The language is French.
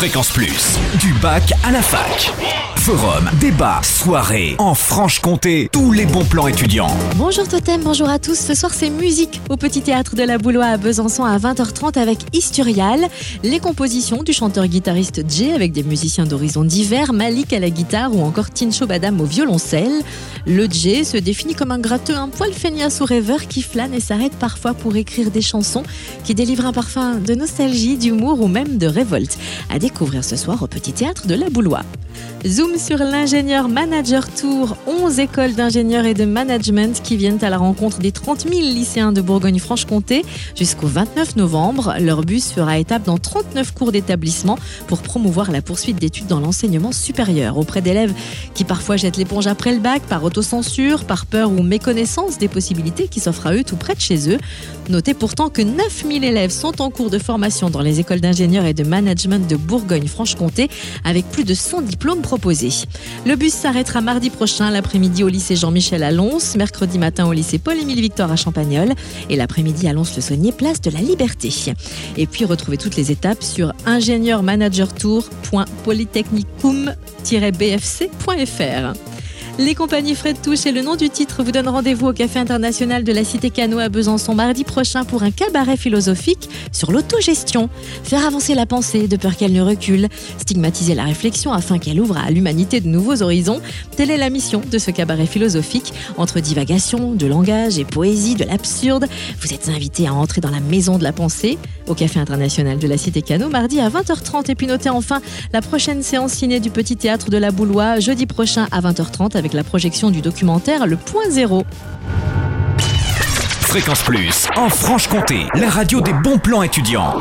Fréquence Plus, du bac à la fac. Forum, débat, soirée, en Franche-Comté, tous les bons plans étudiants. Bonjour Totem, bonjour à tous. Ce soir, c'est musique au Petit Théâtre de la Boulois à Besançon à 20h30 avec Isturial. Les compositions du chanteur-guitariste Jay avec des musiciens d'horizons divers, Malik à la guitare ou encore Tincho Badam au violoncelle. Le Jay se définit comme un gratteux, un poil feignasse ou rêveur qui flâne et s'arrête parfois pour écrire des chansons qui délivrent un parfum de nostalgie, d'humour ou même de révolte. Découvrir ce soir au Petit Théâtre de la Boulois. Zoom sur l'ingénieur manager tour, 11 écoles d'ingénieurs et de management qui viennent à la rencontre des 30 000 lycéens de Bourgogne-Franche-Comté jusqu'au 29 novembre. Leur bus fera étape dans 39 cours d'établissement pour promouvoir la poursuite d'études dans l'enseignement supérieur auprès d'élèves qui parfois jettent l'éponge après le bac par autocensure, par peur ou méconnaissance des possibilités qui s'offrent à eux tout près de chez eux. Notez pourtant que 9000 élèves sont en cours de formation dans les écoles d'ingénieurs et de management de Bourgogne-Franche-Comté avec plus de 100 diplômes proposés. Le bus s'arrêtera mardi prochain l'après-midi au lycée Jean-Michel à Lons, mercredi matin au lycée Paul-Émile Victor à Champagnol et l'après-midi à Lons-le-Saunier, place de la Liberté. Et puis retrouvez toutes les étapes sur ingénieur-manager-tour.polytechnicum-bfc.fr. Les compagnies Fred Touche et le nom du titre vous donnent rendez-vous au Café international de la Cité Cano à Besançon mardi prochain pour un cabaret philosophique sur l'autogestion. Faire avancer la pensée de peur qu'elle ne recule, stigmatiser la réflexion afin qu'elle ouvre à l'humanité de nouveaux horizons. Telle est la mission de ce cabaret philosophique. Entre divagation, de langage et poésie, de l'absurde, vous êtes invités à entrer dans la maison de la pensée au Café international de la Cité Cano mardi à 20h30. Et puis notez enfin la prochaine séance ciné du Petit Théâtre de la Boulois jeudi prochain à 20h30 avec la projection du documentaire Le Point Zéro. Fréquence Plus, en Franche-Comté, la radio des bons plans étudiants.